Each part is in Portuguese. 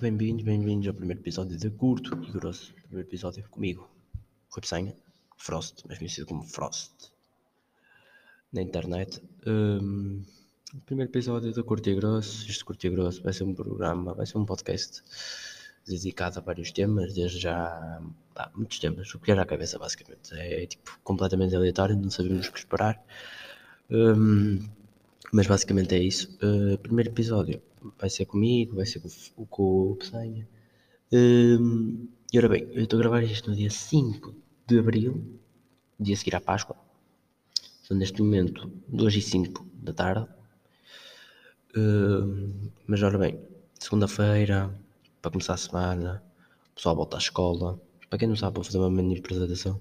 Muito bem-vindos, bem-vindos ao primeiro episódio de Curto e Grosso. Primeiro episódio comigo, Rui Peçanha, Frost, mais conhecido como Frost, na internet. Um, primeiro episódio de Curto e Grosso. Este Curto e Grosso vai ser um programa, vai ser um podcast dedicado a vários temas, desde já há muitos temas, o que era a cabeça basicamente. É, é tipo completamente aleatório, não sabemos o que esperar. Um, mas basicamente é isso. Uh, primeiro episódio vai ser comigo, vai ser com, com o Peçanha. Um, e ora bem, eu estou a gravar isto no dia 5 de Abril, dia a seguir à Páscoa. São neste momento 2 e 5 da tarde. Um, mas ora bem, segunda-feira, para começar a semana, o pessoal volta à escola. Para quem não sabe, vou fazer uma mini apresentação.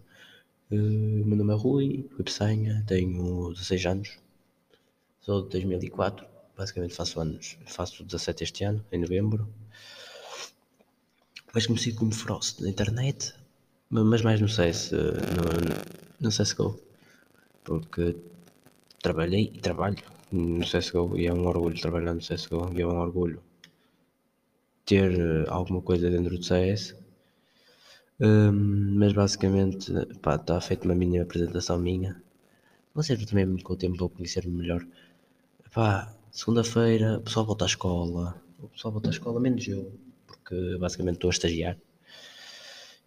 Uh, meu nome é Rui, Rui Peçanha, tenho 16 anos, sou de 2004 basicamente faço anos, faço 17 este ano, em novembro. Mas comecei como Frost na internet, mas mais no CS, no, no CSGO, porque trabalhei e trabalho no CSGO e é um orgulho trabalhar no CSGO e é um orgulho ter eh, alguma coisa dentro do CS. Um, mas basicamente está feita uma mini apresentação minha. Vocês também com o tempo vão conhecer-me melhor. Pá, Segunda-feira, o pessoal volta à escola. O pessoal volta à escola, menos eu, porque basicamente estou a estagiar.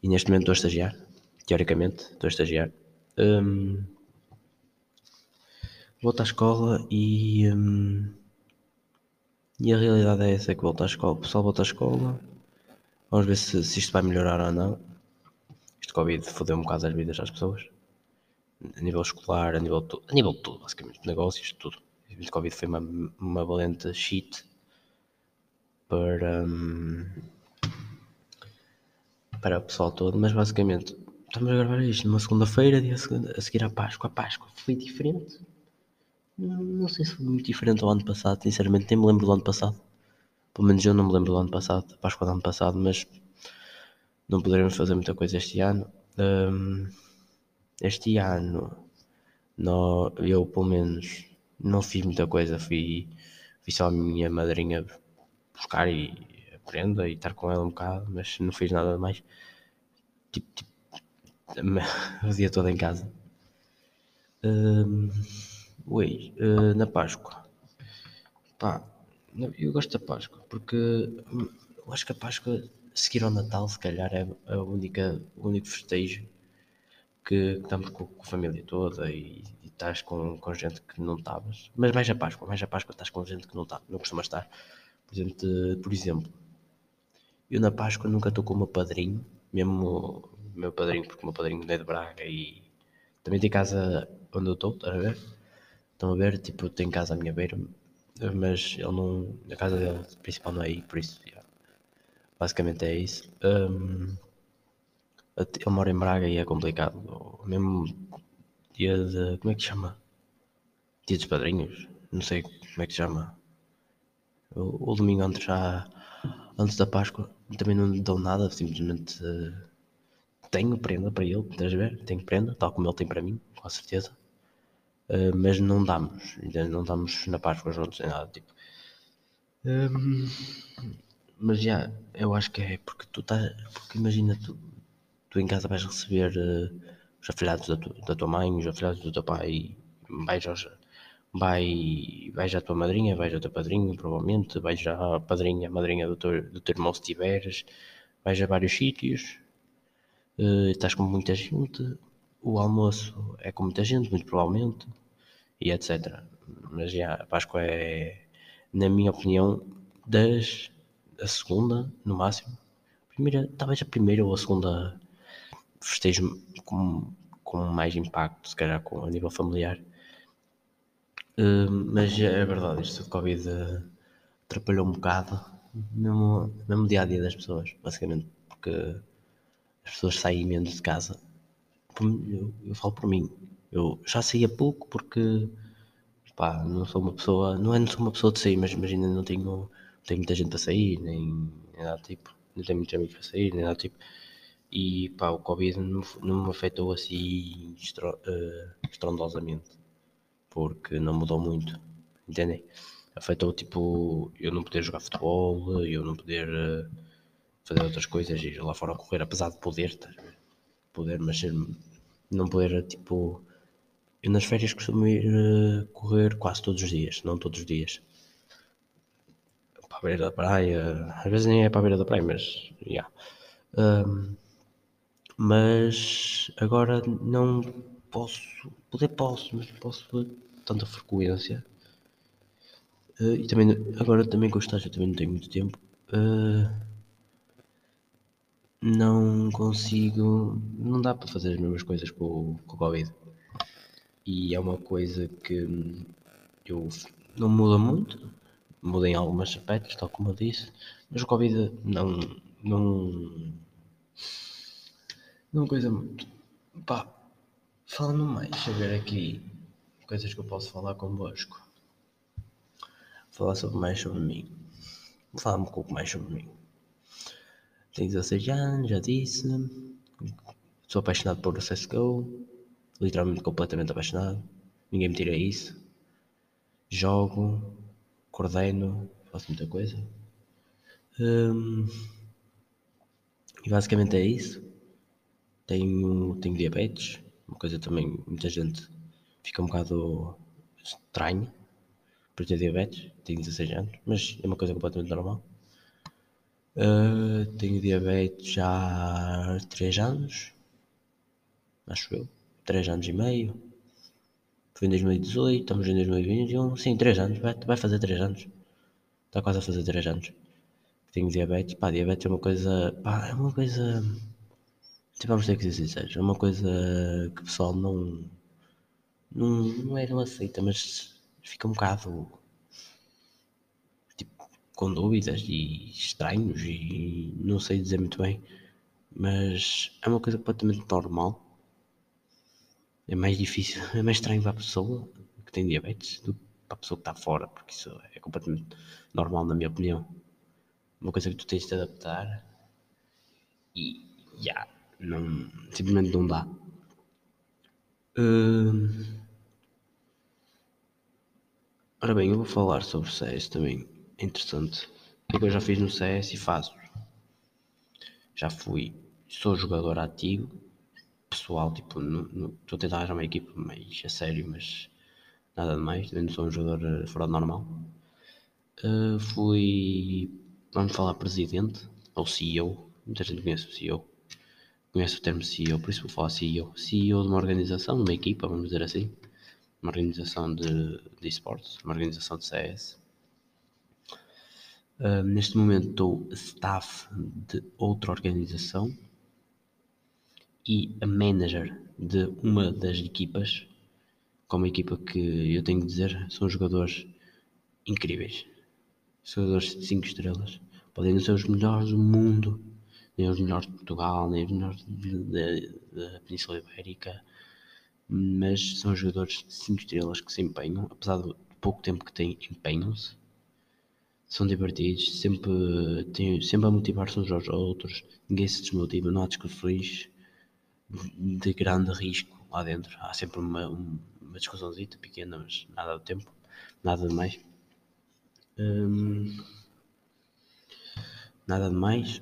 E neste momento estou a estagiar. Teoricamente, estou a estagiar. Um, volto à escola e. Um, e a realidade é essa: é que volto à escola. O pessoal volta à escola. Vamos ver se, se isto vai melhorar ou não. Este Covid fodeu um bocado as vidas às pessoas. A nível escolar, a nível, a nível de tudo, basicamente. Negócios, tudo o Covid foi uma, uma valente shit para, um, para o pessoal todo, mas basicamente estamos a gravar isto numa segunda-feira, a seguir à Páscoa. A Páscoa foi diferente. Não, não sei se foi muito diferente ao ano passado, sinceramente, nem me lembro do ano passado. Pelo menos eu não me lembro do ano passado, a Páscoa do ano passado, mas não poderemos fazer muita coisa este ano. Um, este ano, no, eu pelo menos não fiz muita coisa, fui, fui só a minha madrinha buscar e a prenda e estar com ela um bocado, mas não fiz nada mais. Tipo, tipo o dia todo em casa. Um, ui, uh, na Páscoa. Pá, eu gosto da Páscoa porque eu acho que a Páscoa, seguir ao Natal, se calhar é a única, o único festejo que estamos com, com a família toda e estás com, com gente que não estavas. Mas mais a Páscoa, mais a Páscoa estás com gente que não está, não costuma estar. Por exemplo, por exemplo, eu na Páscoa nunca estou com o meu padrinho, mesmo o meu padrinho, porque o meu padrinho é de Braga e também tem casa onde eu estou, estão a ver? Estão a ver, tipo, tem casa à minha beira, mas ele não. A casa dele principal não é aí, por isso, yeah. basicamente é isso. Um, eu moro em Braga e é complicado. Mesmo dia de. Como é que chama? Dia dos padrinhos? Não sei como é que chama. O, o domingo antes já. Antes da Páscoa também não dou nada, simplesmente uh, tenho prenda para ele, estás a ver? Tenho prenda, tal como ele tem para mim, com certeza. Uh, mas não damos, não damos na Páscoa juntos nem nada, tipo. Um, mas já, eu acho que é porque tu estás. Porque imagina, tu, tu em casa vais receber uh, os afilhados da, tu, da, tua mãe, os afilhados do teu pai, vais, aos, vai, vais à tua madrinha, vais ao teu padrinho, provavelmente, vais à padrinha, madrinha do teu, do teu irmão se tiveres, vais a vários sítios, uh, estás com muita gente, o almoço é com muita gente, muito provavelmente, e etc. Mas já, a Páscoa é, na minha opinião, das a segunda, no máximo. Primeira, talvez a primeira ou a segunda festejo com, com mais impacto, se calhar com, a nível familiar. Uh, mas é verdade, isto de Covid uh, atrapalhou um bocado, mesmo, mesmo dia a dia das pessoas, basicamente, porque as pessoas saem menos de casa. Eu, eu falo por mim, eu já saía pouco porque pá, não sou uma pessoa, não é não sou uma pessoa de sair, mas imagina, não tenho, não tenho muita gente para sair, nem, nem nada tipo, não tenho muitos amigos para sair, nem nada tipo e pá, o Covid não, me afetou assim estro, uh, estrondosamente porque não mudou muito, entendem? Afetou tipo eu não poder jogar futebol, eu não poder uh, fazer outras coisas, ir lá fora correr, apesar de poder, tá, poder, mas não poder tipo. Eu nas férias costumo ir uh, correr quase todos os dias, não todos os dias. Para a beira da praia, às vezes nem é para a beira da praia, mas já. Yeah. Um, mas agora não posso, poder posso, mas posso tanta frequência. Uh, e também, agora também com o estágio também não tenho muito tempo. Uh, não consigo, não dá para fazer as mesmas coisas com, com o Covid. E é uma coisa que eu não muda muito, muda em algumas aspectos, tal como eu disse, mas o Covid não, não, não coisa muito. Pá, falando mais, deixa eu ver aqui coisas que eu posso falar convosco. Falar sobre mais sobre mim. Vou falar um pouco mais sobre mim. Tenho 16 anos, já disse. Sou apaixonado por CSGO. Literalmente completamente apaixonado. Ninguém me tira isso. Jogo, coordeno, faço muita coisa. Um, e basicamente é isso. Tenho, tenho diabetes, uma coisa também muita gente fica um bocado estranho por ter diabetes, tenho 16 anos, mas é uma coisa completamente normal. Uh, tenho diabetes há 3 anos, acho eu, 3 anos e meio. Foi em 2018, estamos em 2021, sim, 3 anos, vai, vai fazer 3 anos. Está quase a fazer 3 anos. Tenho diabetes, pá, diabetes é uma coisa, pá, é uma coisa, vamos ter que ser sinceros, é uma coisa que o pessoal não não, não é não aceita, mas fica um bocado tipo, com dúvidas e estranhos e não sei dizer muito bem, mas é uma coisa completamente normal. É mais difícil, é mais estranho para a pessoa que tem diabetes do que para a pessoa que está fora, porque isso é completamente normal na minha opinião. Uma coisa que tu tens de adaptar e yeah, não, simplesmente não dá. Uh, Ora bem, eu vou falar sobre CS também. É interessante. O que é eu já fiz no CS e faço? Já fui. Sou jogador ativo. Pessoal, tipo, estou a tentar arranjar uma equipe mais a sério, mas nada de mais. Também não sou um jogador eh, fora do normal. Uh, fui. Vamos falar presidente ou CEO. Muita gente conhece o CEO. Conhece o termo CEO, por isso vou falar CEO. CEO de uma organização, de uma equipa, vamos dizer assim uma organização de, de esportes, uma organização de CS. Uh, neste momento estou staff de outra organização e a manager de uma das equipas, com uma equipa que eu tenho que dizer são jogadores incríveis, jogadores de 5 estrelas, podem ser os melhores do mundo, nem os melhores de Portugal, nem os melhores da Península Ibérica, mas são jogadores de 5 estrelas que se empenham, apesar do pouco tempo que têm, empenham-se. São divertidos, sempre, têm, sempre a motivar-se uns aos outros, ninguém se desmotiva, não há discussões de grande risco lá dentro. Há sempre uma, uma pequena, mas nada do tempo, nada de mais. Hum, nada mais.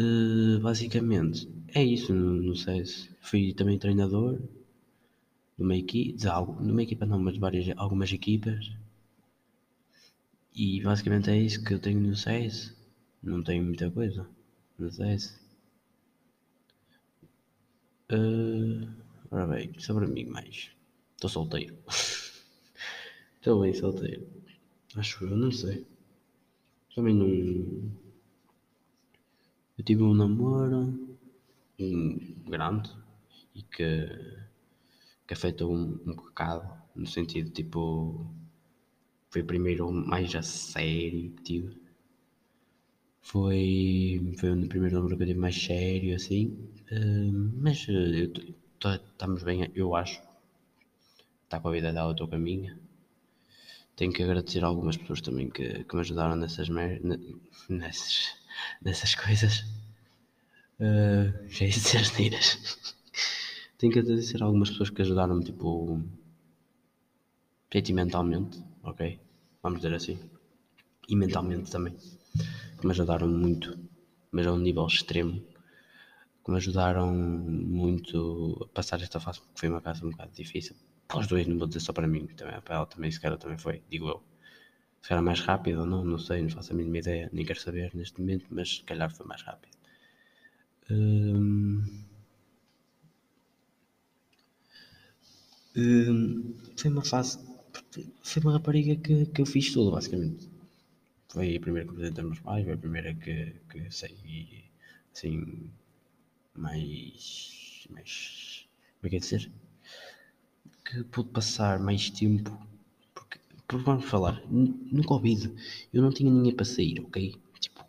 Uh, basicamente é isso não sei se Fui também treinador, numa equipa, numa equipa não, mas várias, algumas equipas. E basicamente é isso que eu tenho no CS. Não tenho muita coisa no CS. Uh, ora bem, sobre mim mais. Estou solteiro. Estou bem solteiro. Acho eu, não sei. Também não. Eu tive um namoro um grande e que que afetou um, um bocado, no sentido tipo. Foi o primeiro mais a sério que tive. Foi, foi o primeiro número que eu tive mais sério, assim. Uh, mas uh, estamos bem, eu acho. Está com a vida dela, estou com a minha. Tenho que agradecer a algumas pessoas também que, que me ajudaram nessas, mer nessas coisas. Uh, já ia dizer as neiras. Tenho que agradecer algumas pessoas que ajudaram-me, tipo, sentimentalmente, ok? vamos dizer assim. E mentalmente também. Que me ajudaram muito, mas a um nível extremo. Que me ajudaram muito a passar esta fase, porque foi uma casa um bocado difícil. Para os dois, não vou dizer só para mim, também, para ela também, se calhar também foi, digo eu. Se mais rápido ou não, não sei, não faço a mínima ideia, nem quero saber neste momento, mas se calhar foi mais rápido. Hum, hum, foi uma fase. Foi uma rapariga que, que eu fiz tudo, basicamente. Foi a primeira que apresentei meus pais, foi a primeira que, que saí assim. mais. mais. como é que é dizer? Que pude passar mais tempo. Vamos falar, no Covid eu não tinha ninguém para sair, ok? Tipo,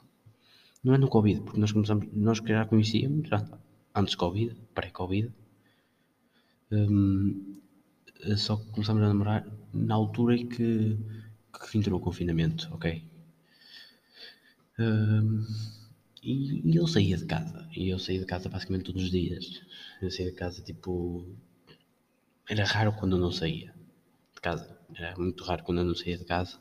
não é no Covid, porque nós começamos, nós já conhecíamos, já, antes Covid, pré-Covid. Hum, só que começamos a namorar na altura em que, que entrou o confinamento, ok? Hum, e, e eu saía de casa, e eu saía de casa basicamente todos os dias. Eu saía de casa tipo. Era raro quando eu não saía de casa, era muito raro quando eu não saía de casa.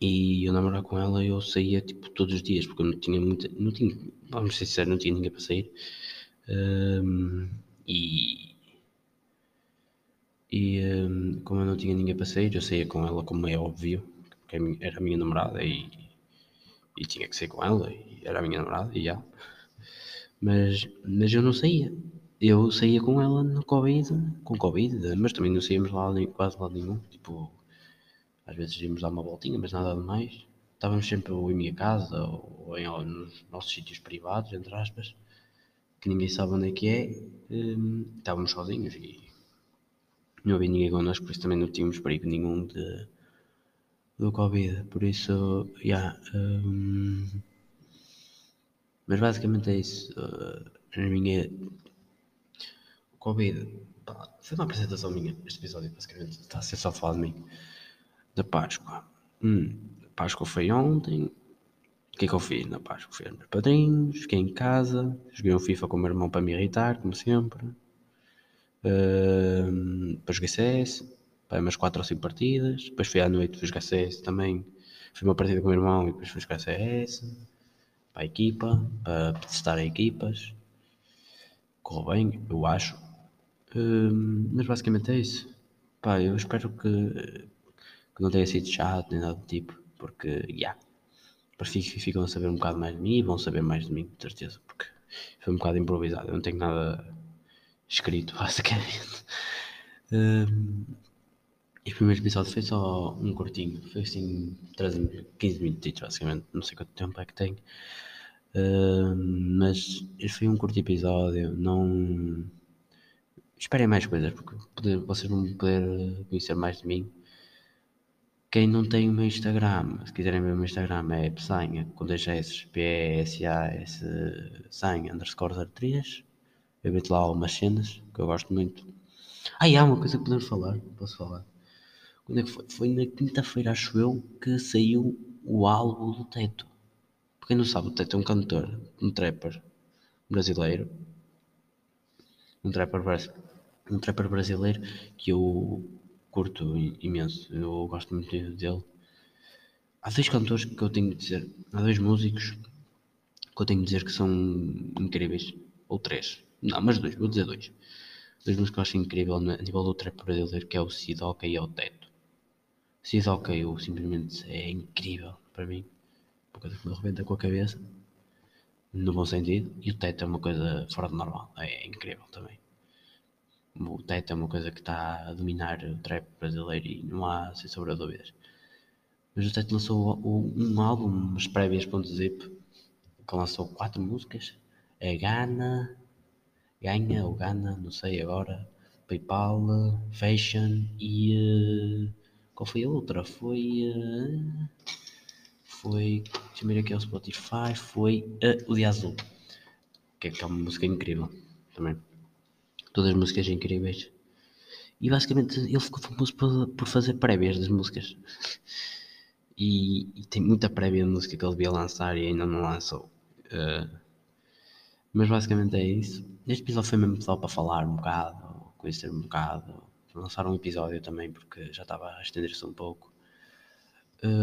E eu namorar com ela eu saía tipo todos os dias, porque eu não tinha muita. Não tinha, vamos ser sinceros, não tinha ninguém para sair. Hum, e. E hum, como eu não tinha ninguém para sair, eu saía com ela, como é óbvio, porque era a minha namorada e, e tinha que sair com ela, e era a minha namorada, e já. Mas, mas eu não saía. Eu saía com ela no Covid, com Covid, mas também não saíamos lá quase lá nenhum. Tipo, às vezes íamos dar uma voltinha, mas nada de mais. Estávamos sempre ou em minha casa ou em ou nos nossos sítios privados, entre aspas, que ninguém sabe onde é que é. Hum, estávamos sozinhos e não havia ninguém connosco, por isso também não tínhamos perigo nenhum de, do Covid. Por isso, já. Yeah, hum, mas basicamente é isso. Uh, a minha. Covid. Pá, foi uma apresentação minha. Este episódio basicamente está a ser só falar de mim. Da Páscoa. Hum, Páscoa foi ontem. O que é que eu fiz na Páscoa? Fui aos meus padrinhos, fiquei em casa, joguei um FIFA com o meu irmão para me irritar, como sempre. Uh, depois joguei CS, para umas 4 ou 5 partidas. Depois fui à noite, fui jogar CS também. Fui uma partida com o meu irmão e depois fui jogar CS para a equipa, para testar equipas. Correu bem, eu acho. Mas basicamente é isso. Pá, eu espero que, que não tenha sido chato nem nada do tipo, porque, já. Yeah, ficam a saber um bocado mais de mim e vão saber mais de mim, de certeza, porque foi um bocado improvisado. Eu não tenho nada escrito, basicamente. Um, e o primeiro episódio foi só um curtinho, foi assim 13, 15 minutos, basicamente, não sei quanto tempo é que tem. Um, mas foi um curto episódio, não. Esperem mais coisas, porque poder, vocês vão poder conhecer mais de mim. Quem não tem o meu Instagram, se quiserem ver o meu Instagram é Psanha, com dois S, P-S-A-S, Sanha, underscore 03. Eu meto lá algumas cenas que eu gosto muito. Ah, e há uma coisa que podemos falar, posso falar. Quando é que foi? Foi na quinta-feira, acho eu, que saiu o álbum do Teto. Para quem não sabe, o Teto é um cantor, um trapper brasileiro. Um trapper, um trapper brasileiro que eu curto imenso. Eu gosto muito dele. Há dois cantores que eu tenho de dizer, há dois músicos que eu tenho de dizer que são incríveis. Ou três. Não, mas dois, vou dizer dois. Dois músicos que eu acho incrível a nível do trap brasileiro, que é o Sidoca e é o Teto. Sidoca eu simplesmente é incrível para mim. Uma coisa que me arrebenta com a cabeça. No bom sentido. E o Teto é uma coisa fora do normal. É incrível também. O Teto é uma coisa que está a dominar o trap brasileiro e não há, sem sombra de dúvidas. Mas o Teto lançou um álbum, umas prévias.zip, que lançou quatro músicas. É Gana, Ganha ou Gana, não sei agora. PayPal, Fashion e. Uh, qual foi a outra? Foi. Uh, foi. Deixa eu ver aqui ao Spotify. Foi O Dia Azul. Que é, que é uma música incrível também. Todas as músicas incríveis. E basicamente ele ficou famoso por, por fazer prévias das músicas. E, e, tem muita prévia de música que ele devia lançar e ainda não lançou. Uh, mas basicamente é isso. Este episódio foi mesmo só para falar um bocado, conhecer um bocado, lançar um episódio também porque já estava a estender-se um pouco.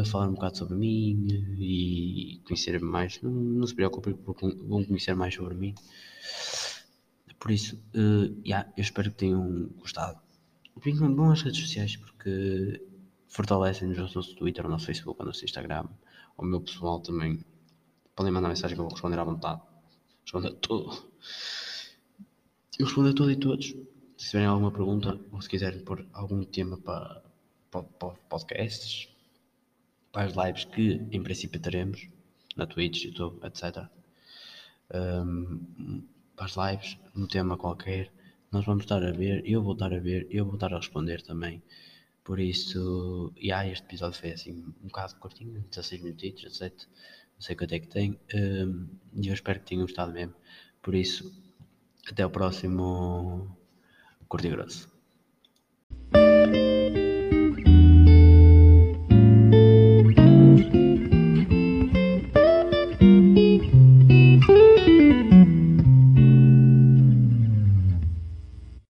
Falar um bocado sobre mim e conhecer mais. Não, não se preocupem, porque vão conhecer mais sobre mim. Por isso, uh, yeah, eu espero que tenham gostado. Vão às redes sociais porque fortalecem-nos o nosso Twitter, o nosso Facebook, o nosso Instagram, o meu pessoal também. Podem mandar mensagem que eu vou responder à vontade. Responder a tudo. Eu respondo a tudo e todos. Se tiverem alguma pergunta ou se quiserem pôr algum tema para podcasts, para as lives que em princípio teremos na Twitch, YouTube, etc. Um, para as lives, um tema qualquer, nós vamos estar a ver, eu vou estar a ver, eu vou estar a responder também. Por isso, yeah, este episódio foi assim um bocado curtinho, 16 minutos, 17, não sei quanto é que tem. Um, e eu espero que tenham gostado mesmo. Por isso, até o próximo Curto e Grosso.